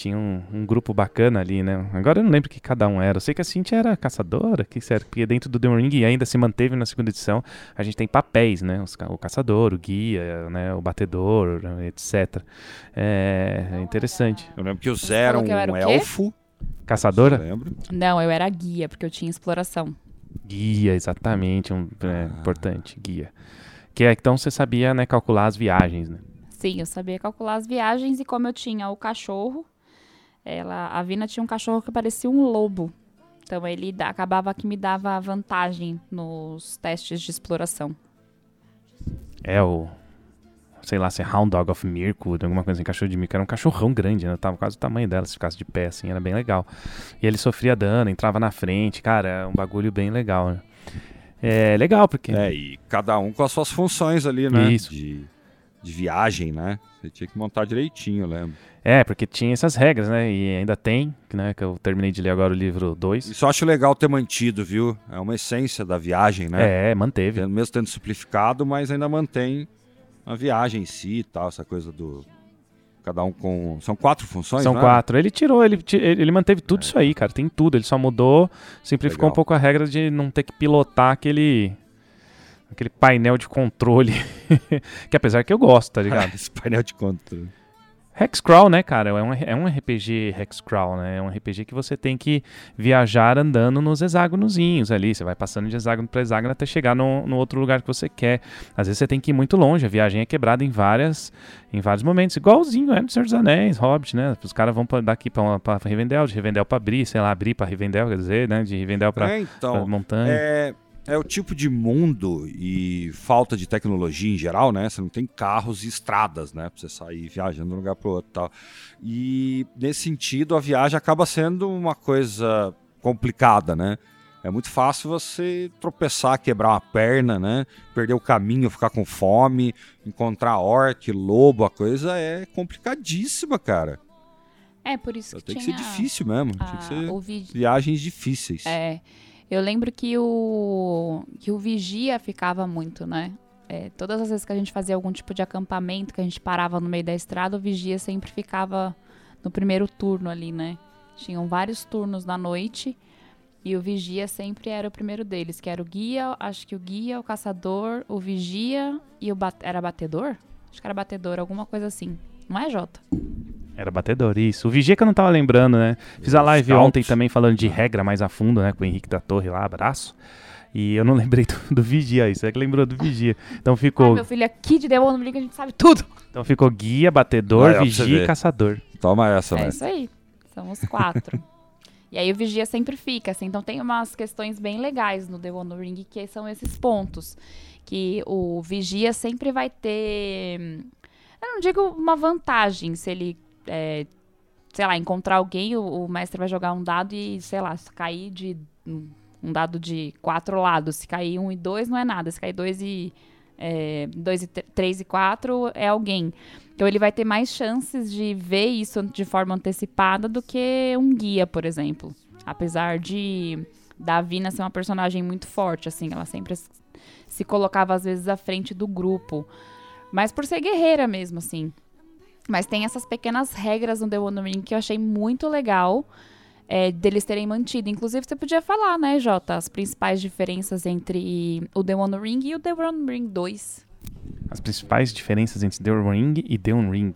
tinha um, um, grupo bacana ali, né? Agora eu não lembro que cada um era. Eu sei que a Cintia era caçadora, que era, porque dentro do The Ring ainda se manteve na segunda edição. A gente tem papéis, né? Os, o caçador, o guia, né? o batedor, etc. É, é interessante. Eu lembro que o Zé era um era elfo. Caçadora? lembro. Não, eu era guia, porque eu tinha exploração. Guia, exatamente. Um, é, ah. Importante, guia. Que é, então você sabia né, calcular as viagens, né? Sim, eu sabia calcular as viagens e como eu tinha o cachorro, ela, a Vina tinha um cachorro que parecia um lobo. Então ele da, acabava que me dava vantagem nos testes de exploração. É o. Sei lá, se é Hound Dog of Mirkwood, alguma coisa assim, cachorro de Mirkwood. Era um cachorrão grande, né? Tava quase o tamanho dela, se ficasse de pé, assim, era bem legal. E ele sofria dano, entrava na frente, cara, é um bagulho bem legal, né? É legal, porque. É, e cada um com as suas funções ali, né? Isso. De, de viagem, né? Você tinha que montar direitinho, eu lembro. É, porque tinha essas regras, né? E ainda tem, né? Que eu terminei de ler agora o livro 2. Isso eu acho legal ter mantido, viu? É uma essência da viagem, né? É, manteve. Mesmo tendo simplificado, mas ainda mantém a viagem em si e tal, essa coisa do. Cada um com. São quatro funções, São né? quatro. Ele tirou, ele, ele manteve tudo é. isso aí, cara. Tem tudo. Ele só mudou, simplificou legal. um pouco a regra de não ter que pilotar aquele aquele painel de controle. que apesar que eu gosto, tá ligado? Esse painel de controle. Hexcrawl, né, cara? É um, é um RPG Hexcrawl, né? É um RPG que você tem que viajar andando nos hexágonozinhos ali. Você vai passando de hexágono para hexágono até chegar no, no outro lugar que você quer. Às vezes você tem que ir muito longe. A viagem é quebrada em várias em vários momentos. Igualzinho é no Senhor dos Anéis, Hobbit, né? Os caras vão pra, daqui para Rivendell, de Rivendell para Bri, sei lá, Bri para Rivendell, quer dizer, né? De Rivendell para é, então, montanha. É é o tipo de mundo e falta de tecnologia em geral, né? Você não tem carros e estradas, né? Pra você sair viajando de um lugar pro outro e tal. E nesse sentido, a viagem acaba sendo uma coisa complicada, né? É muito fácil você tropeçar, quebrar uma perna, né? Perder o caminho, ficar com fome, encontrar orc, lobo, a coisa é complicadíssima, cara. É, por isso que Tem que ser difícil mesmo. A... Tem que ser viagens difíceis. É. Eu lembro que o, que o vigia ficava muito, né? É, todas as vezes que a gente fazia algum tipo de acampamento, que a gente parava no meio da estrada, o vigia sempre ficava no primeiro turno ali, né? Tinham vários turnos na noite e o vigia sempre era o primeiro deles, que era o guia, acho que o guia, o caçador, o vigia e o bat era batedor? Acho que era batedor, alguma coisa assim. Não é, Jota? Era batedor, isso. O Vigia que eu não tava lembrando, né? Fiz a live Scout. ontem também falando de regra mais a fundo, né? Com o Henrique da Torre lá, abraço. E eu não lembrei do, do Vigia, isso é que lembrou do Vigia. Então ficou. Ai, meu filho, aqui de Demon no a gente sabe tudo. Então ficou guia, batedor, Vai, Vigia e caçador. Toma essa, É né? isso aí. São os quatro. e aí o Vigia sempre fica, assim. Então tem umas questões bem legais no The One Ring, que são esses pontos. Que o Vigia sempre vai ter. Eu não digo uma vantagem se ele é, sei lá, encontrar alguém, o, o mestre vai jogar um dado e, sei lá, se cair de um, dado de quatro lados, se cair um e dois não é nada, se cair dois e é, dois e três e quatro é alguém. Então ele vai ter mais chances de ver isso de forma antecipada do que um guia, por exemplo. Apesar de Davina ser uma personagem muito forte, assim, ela sempre se colocava às vezes à frente do grupo. Mas por ser guerreira mesmo, assim. Mas tem essas pequenas regras no The One Ring que eu achei muito legal é, deles terem mantido. Inclusive, você podia falar, né, Jota, as principais diferenças entre o The One Ring e o The One Ring 2. As principais diferenças entre The One Ring e The One Ring.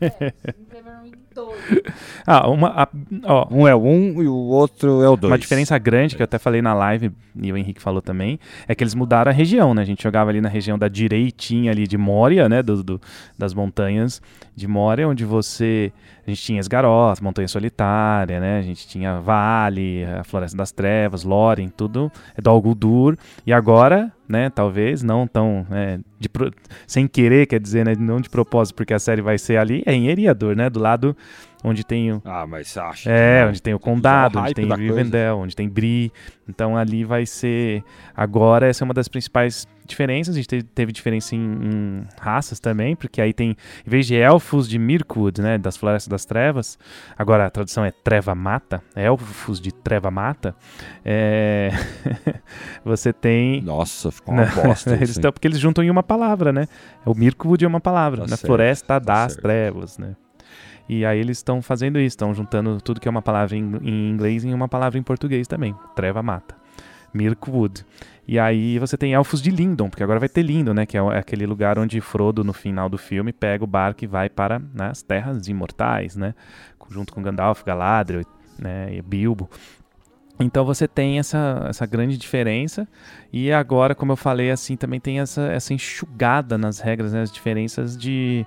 É, The One Ring 2. ah, uma, a, ó, um é o um e o outro é o dois. Uma diferença grande que eu até falei na live e o Henrique falou também é que eles mudaram a região, né? A gente jogava ali na região da direitinha ali de Moria, né? Do, do das montanhas de Moria, onde você a gente tinha Esgaroth, Montanha Solitária, né? A gente tinha Vale, a Floresta das Trevas, Loren, tudo é do Algudur. E agora, né? Talvez não tão é, de, sem querer, quer dizer, né? Não de propósito, porque a série vai ser ali é em Eriador, né? Do lado onde tem o. Ah, mas acha? É, onde tem o Condado, onde tem Rivendell, onde tem Bri. Então ali vai ser. Agora, essa é uma das principais diferenças. A gente teve, teve diferença em, em, raças também, porque aí tem, em vez de elfos de Mirkwood, né, das Florestas das Trevas, agora a tradução é Treva Mata, elfos de Treva Mata, é... você tem... Nossa, ficou uma bosta eles estão, Porque eles juntam em uma palavra, né? O Mirkwood é uma palavra, tá na certo, Floresta tá das certo. Trevas, né? E aí eles estão fazendo isso, estão juntando tudo que é uma palavra em, inglês em uma palavra em português também. Treva mata. Mirkwood. E aí você tem elfos de Lindon, porque agora vai ter Lindon, né? Que é, é aquele lugar onde Frodo, no final do filme, pega o barco e vai para né, as terras imortais, né? Junto com Gandalf, Galadriel né, e Bilbo. Então você tem essa, essa grande diferença. E agora, como eu falei, assim, também tem essa, essa enxugada nas regras, né, as diferenças de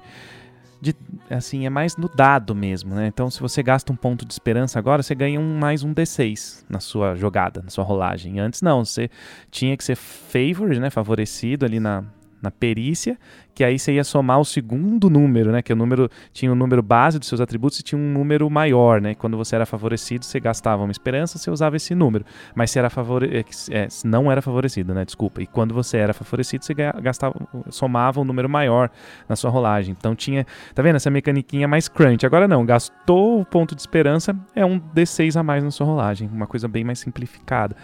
de, assim, é mais no dado mesmo, né? Então, se você gasta um ponto de esperança agora, você ganha um, mais um D6 na sua jogada, na sua rolagem. Antes não, você tinha que ser favored, né? Favorecido ali na, na perícia, que aí você ia somar o segundo número, né? Que o número tinha o um número base dos seus atributos e tinha um número maior, né? Quando você era favorecido, você gastava uma esperança, você usava esse número. Mas se era favore... É, é não era favorecido, né? Desculpa. E quando você era favorecido, você gastava, somava um número maior na sua rolagem. Então tinha, tá vendo essa mecaniquinha mais crunch. Agora não, gastou o ponto de esperança, é um D6 a mais na sua rolagem, uma coisa bem mais simplificada.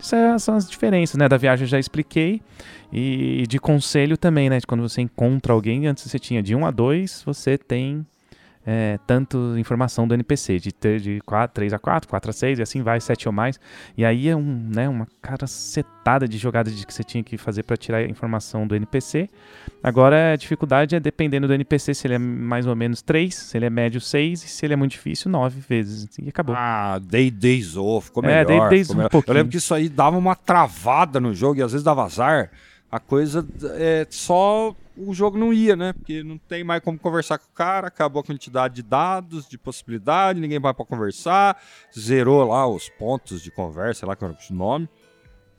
Essas são as diferenças, né? Da viagem eu já expliquei. E de conselho também, né? De quando você encontra alguém, antes você tinha de 1 a 2, você tem é, tanto informação do NPC, de, ter de 4, 3 a 4, 4 a 6, e assim vai, 7 ou mais. E aí é um, né, uma cacetada de jogadas de que você tinha que fazer para tirar a informação do NPC. Agora a dificuldade é dependendo do NPC, se ele é mais ou menos 3, se ele é médio 6, e se ele é muito difícil, 9 vezes. E acabou. Ah, Day Days Off, ficou melhor. É, Day Days um pouquinho. Eu lembro que isso aí dava uma travada no jogo e às vezes dava azar. A coisa é só o jogo não ia, né? Porque não tem mais como conversar com o cara, acabou a quantidade de dados, de possibilidade, ninguém vai para conversar, zerou lá os pontos de conversa, sei lá qual era o nome.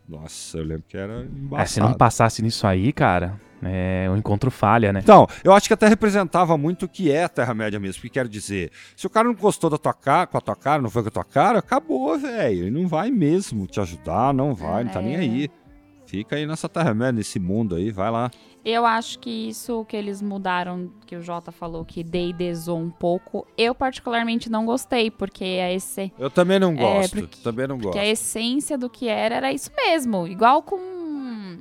Nossa, eu lembro que era embaçado. É, se não passasse nisso aí, cara, é, o encontro falha, né? Então, eu acho que até representava muito o que é a Terra-média mesmo. que quero dizer, se o cara não gostou da tua cara, com a tua cara, não foi com a tua cara, acabou, velho. Ele não vai mesmo te ajudar, não vai, não tá nem é. aí. Fica aí nessa Terra-média, nesse mundo aí, vai lá. Eu acho que isso que eles mudaram, que o Jota falou que D&Dzou um pouco, eu particularmente não gostei, porque a esse Eu também não é, gosto, é, porque, também não gosto. Porque a essência do que era era isso mesmo, igual com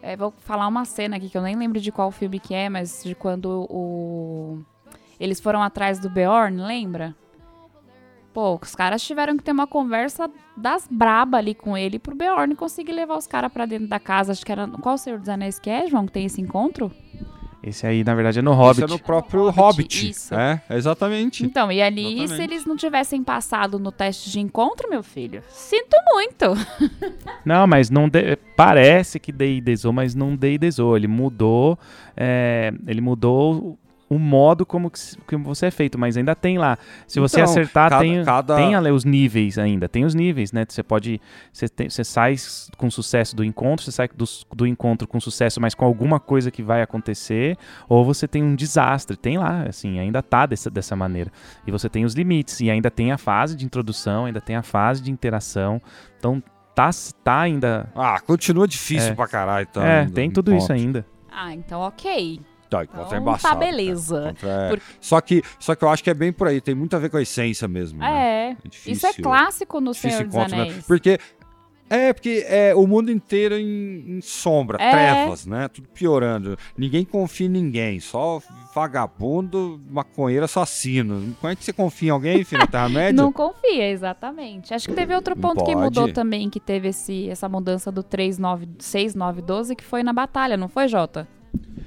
é, vou falar uma cena aqui que eu nem lembro de qual filme que é, mas de quando o eles foram atrás do Beorn, lembra? Pô, os caras tiveram que ter uma conversa das braba ali com ele pro Beorn conseguir levar os caras para dentro da casa. Acho que era. Qual o Senhor dos Anéis que é, João, que tem esse encontro? Esse aí, na verdade, é no Hobbit. Esse é no próprio Hobbit. Hobbit. Isso. É, exatamente. Então, e ali, exatamente. se eles não tivessem passado no teste de encontro, meu filho, sinto muito. Não, mas não de... parece que Deidezou, mas não Deidezou. Ele mudou. É... Ele mudou o modo como, que, como você é feito, mas ainda tem lá. Se você Então, acertar, cada- tem, cada- tem ali os níveis ainda. Tem os níveis, né? Você pode. Você, tem- você sai com sucesso do encontro, você sai do, do encontro com sucesso, mas com alguma coisa que vai acontecer, ou você tem um desastre. Tem lá, assim, ainda tá dessa, dessa maneira. E você tem os limites, e ainda tem a fase de introdução, ainda tem a fase de interação. Então tá, tá ainda. Ah, continua difícil É. pra caralho. Então, é, ainda, tem tudo isso ainda. Ah, então ok. Tá, encontro Então é embaçado. tá beleza. Encontro é- Só, que, só que eu acho que é bem por aí. Tem muito a ver com a essência mesmo. né? É. difícil, Isso é clássico no Senhor dos né? Anéis. Porque. É, porque é o mundo inteiro em, em sombra, É. trevas, né? Tudo piorando. Ninguém confia em ninguém. Só vagabundo, maconheiro, assassino. Como é que você confia em alguém, filho, na Terra-média? Não confia, exatamente. Acho que teve outro ponto que mudou também, que teve esse, essa mudança do 3, 9, 6, 9, 12, que foi na batalha, não foi, Jota?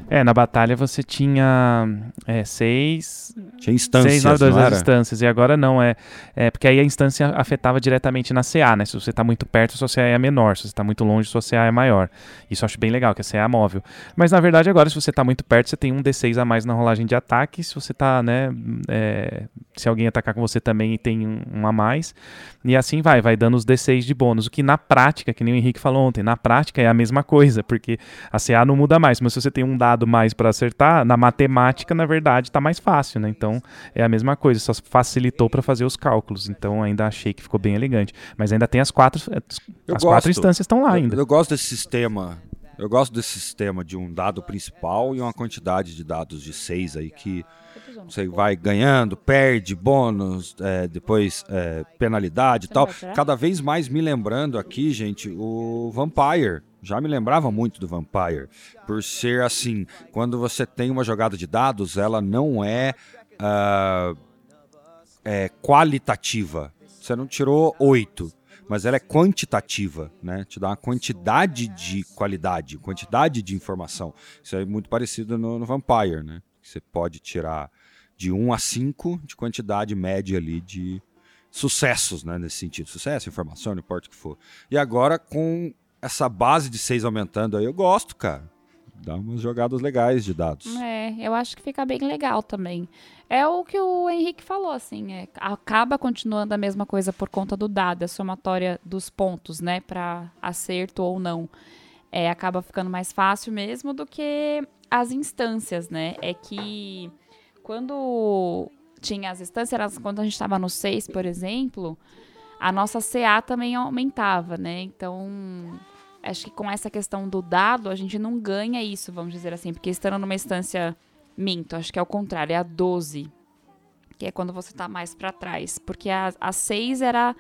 É, na batalha você tinha é, seis, Tinha instâncias, seis, nove, dois não as era? instâncias. E agora não, é, é porque aí a instância afetava diretamente na CA, né? Se você tá muito perto, sua CA é menor. Se você tá muito longe, sua CA é maior. Isso eu acho bem legal, que a CA é móvel. Mas na verdade agora, se você tá muito perto, você tem um D6 a mais na rolagem de ataque. Se você tá, né, é, se alguém atacar com você também tem um, um a mais. E assim vai, vai dando os D6 de bônus. O que na prática, que nem o Henrique falou ontem, na prática é a mesma coisa, porque a CA não muda mais. Mas se você tem um dado mais para acertar, na matemática, na verdade, tá mais fácil, né? Então é a mesma coisa, só facilitou para fazer os cálculos. Então ainda achei que ficou bem elegante. Mas ainda tem as quatro, Eu as gosto. quatro instâncias estão lá Eu- ainda. Eu, gosto desse sistema. Eu gosto desse sistema de um dado principal e uma quantidade de dados de seis aí que você vai ganhando, perde, bônus, é, depois é, penalidade e tal. Cada vez mais me lembrando aqui, gente, o Vampire. Já me lembrava muito do Vampire. Por ser assim, quando você tem uma jogada de dados, ela não é, ah, é qualitativa. Você não tirou oito, mas ela é quantitativa, né? Te dá uma quantidade de qualidade, quantidade de informação. Isso é muito parecido no, no Vampire, né? Você pode tirar de 1 a 5 de quantidade média ali de sucessos, né? Nesse sentido. Sucesso, informação, não importa o que for. E agora com essa base de 6 aumentando aí, eu gosto, cara. Dá umas jogadas legais de dados. É, eu acho que fica bem legal também. É o que o Henrique falou, assim, é, acaba continuando a mesma coisa por conta do dado, a somatória dos pontos, né, para acerto ou não. É, acaba ficando mais fácil mesmo do que as instâncias, né? É que quando tinha as instâncias, quando a gente estava no 6, por exemplo, a nossa CA também aumentava, né? Então, acho que com essa questão do dado, a gente não ganha isso, vamos dizer assim, porque estando numa instância minto, acho que é o contrário, é a 12, que é quando você tá mais pra trás, porque a, a 6 era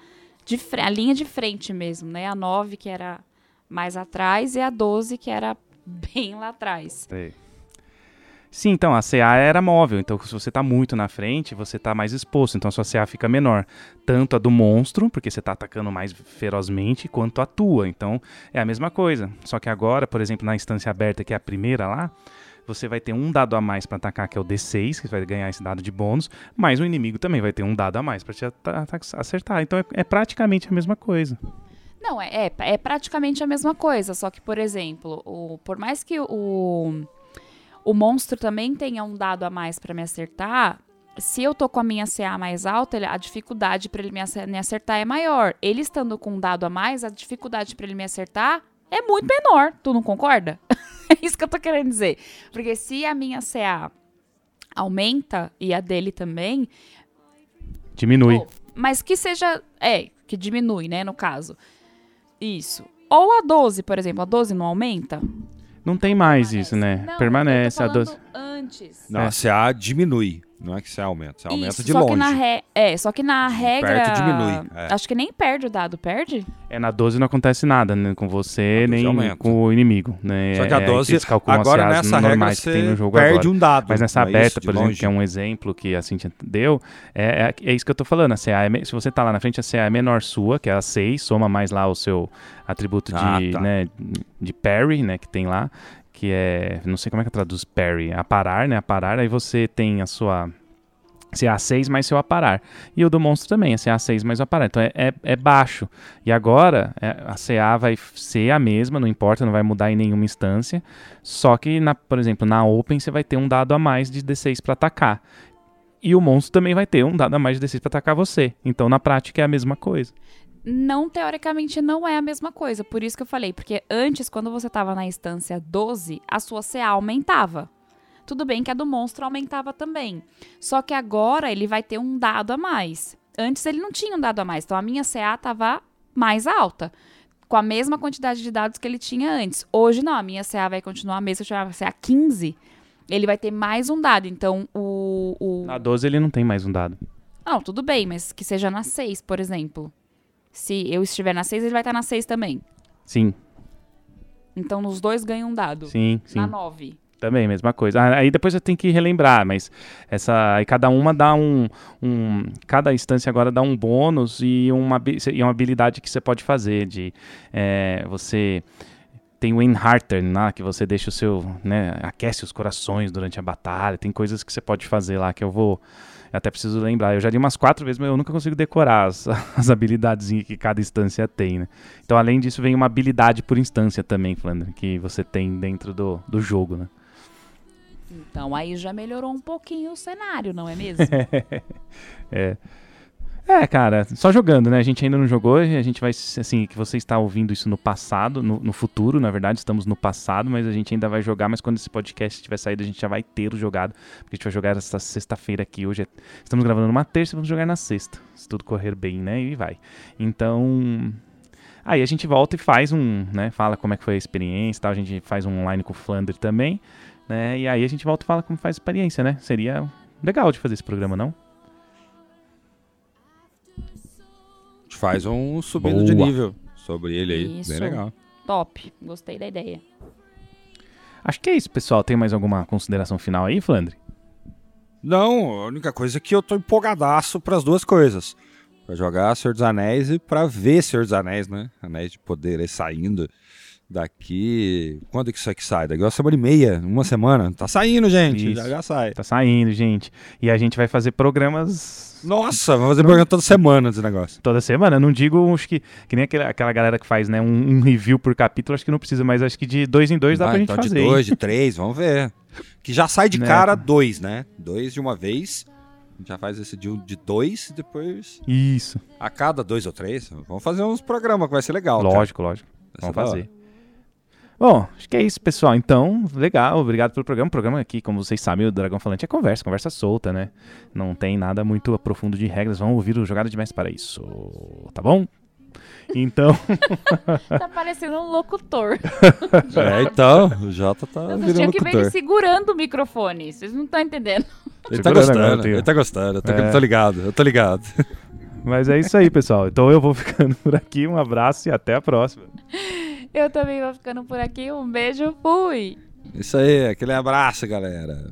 de a linha de frente mesmo, né? A 9 que era mais atrás e a 12 que era bem lá atrás. Sei. Sim, então a CA era móvel, então se você tá muito na frente, você tá mais exposto, então a sua CA fica menor. Tanto a do monstro, porque você tá atacando mais ferozmente, quanto a tua. Então é a mesma coisa. Só que agora, por exemplo, na instância aberta, que é a primeira lá, você vai ter um dado a mais pra atacar, que é o D6, que vai ganhar esse dado de bônus, mas o inimigo também vai ter um dado a mais pra te acertar. Então é, é praticamente a mesma coisa. Não, é, é, é praticamente a mesma coisa, só que, por exemplo, o, por mais que o, o monstro também tenha um dado a mais pra me acertar, se eu tô com a minha CA mais alta, a dificuldade pra ele me acer- me acertar é maior. Ele estando com um dado a mais, a dificuldade pra ele me acertar é muito menor. Tu não concorda? é isso que eu tô querendo dizer. Porque se a minha CA aumenta e a dele também, Diminui. Mas que seja. É, que diminui, né, no caso. Isso. Ou a 12, por exemplo. A 12 não aumenta? Não tem mais isso, né? Não, Permanece a tô 12. falando antes. Não, É. a CA diminui. Não é que CA aumenta. CA aumenta Isso, de só longe. Que na re... É, só que na regra. perto diminui, é. Acho que nem perde o dado, perde? É, na 12 não acontece nada, né? Com você, Na 12 nem aumenta. com o inimigo, né? Só que a É aí 12, eles calculam agora nessa regra que tem você no jogo perde agora. um dado. Mas nessa não é aberta, isso? Por exemplo, longe. que é um exemplo que a Cintia deu, é, é, é isso que eu tô falando. A CA é me- se você tá lá na frente, a CA é menor sua, que é a 6, soma mais lá o seu atributo Ah, de, tá. né, de parry, né, que tem lá, que é, não sei como é que traduz parry, aparar, né, aparar, aí você tem a sua CA6 mais seu aparar. E o do monstro também, é CA6 mais o aparar. Então é, é, é baixo. E agora é, a CA vai ser a mesma, não importa, não vai mudar em nenhuma instância. Só que, na, por exemplo, na Open você vai ter um dado a mais de D6 para atacar. E o monstro também vai ter um dado a mais de D6 para atacar você. Então na prática é a mesma coisa. Não, teoricamente, não é a mesma coisa. Por isso que eu falei. Porque antes, quando você estava na instância 12, a sua CA aumentava. Tudo bem que a do monstro aumentava também. Só que agora ele vai ter um dado a mais. Antes ele não tinha um dado a mais. Então a minha CA estava mais alta. Com a mesma quantidade de dados que ele tinha antes. Hoje não, a minha CA vai continuar a mesma. Se eu chamava CA 15, ele vai ter mais um dado. Então o, o. Na 12 ele não tem mais um dado. Não, tudo bem, mas que seja na 6, por exemplo. Se eu estiver na 6, ele vai estar na 6 também. Sim, Então nos dois ganha um dado. sim, sim. Na 9. Também, mesma coisa. Ah, Aí depois você tem que relembrar, mas essa. Aí cada uma dá um. um cada instância agora dá um bônus e uma, e uma habilidade que você pode fazer. De é, você. Tem o Enharter lá, que você deixa o seu. Né, aquece os corações durante a batalha. Tem coisas que você pode fazer lá que eu vou. Eu até preciso lembrar. Eu já li umas quatro vezes, mas eu nunca consigo decorar as, as habilidades que cada instância tem, né? Então, além disso, vem uma habilidade por instância também, Flandre, que você tem dentro do, do jogo, né? Então aí já melhorou um pouquinho o cenário, não é mesmo? É. É, cara, só jogando, né? A gente ainda não jogou, a gente vai, assim, que você está ouvindo isso no passado, no, no futuro, na verdade, estamos no passado, mas a gente ainda vai jogar, mas quando esse podcast tiver saído, a gente já vai ter o jogado, porque a gente vai jogar essa sexta-feira aqui, hoje é- estamos gravando numa terça, vamos jogar na sexta, se tudo correr bem, né? E vai. Então, aí a gente volta e faz um, né? Fala como é que foi a experiência e tal, a gente faz um online com o Flandre também, né? E aí a gente volta e fala como faz a experiência, né? Seria legal de fazer esse programa, não? Faz um subindo de Boa. nível sobre ele aí. Isso. Bem legal. Top, gostei da ideia. Acho que é isso, pessoal. Tem mais alguma consideração final aí, Flandre? Não, a única coisa é que eu tô empolgadaço pras duas coisas. Pra jogar Senhor dos Anéis e pra ver Senhor dos Anéis, né? Anéis de Poder aí saindo daqui... Quando que isso aqui sai? Daqui uma semana e meia, uma semana. Tá saindo, gente. Isso. Já, sai. Tá saindo, gente. E a gente vai fazer programas Nossa, vamos fazer programa toda semana desse negócio. toda semana. Não digo, acho que, que nem aquela, aquela galera que faz, né, um, um review por capítulo, acho que não precisa, mas acho que de dois em dois dá Vai, pra gente então fazer. de hein? dois, de três, vamos ver. Que já sai de Né? cara dois, né? Dois de uma vez. A gente já faz esse de, de dois e depois Isso. a cada dois ou três. Vamos fazer uns programas que vai ser legal. cara. lógico, lógico. Vai ser Vamos fazer. Bom, acho que é isso, pessoal. Então, legal, obrigado pelo programa. O programa aqui, como vocês sabem, o Dragão Falante é conversa, conversa solta, né? Não tem nada muito profundo de regras. Vamos ouvir o Jogada de Mestre para isso, tá bom? Então, Tá parecendo um locutor. É, então, o Jota tá Eu virando tinha que ver ele locutor. segurando o microfone. Vocês não estão entendendo. Ele tá gostando, ele tá gostando. Eu tô, É. tô ligado, eu tô ligado. mas é isso aí, pessoal. Então eu vou ficando por aqui. Um abraço e até a próxima. Eu também vou ficando por aqui. Um beijo, fui! Isso aí, aquele abraço, galera.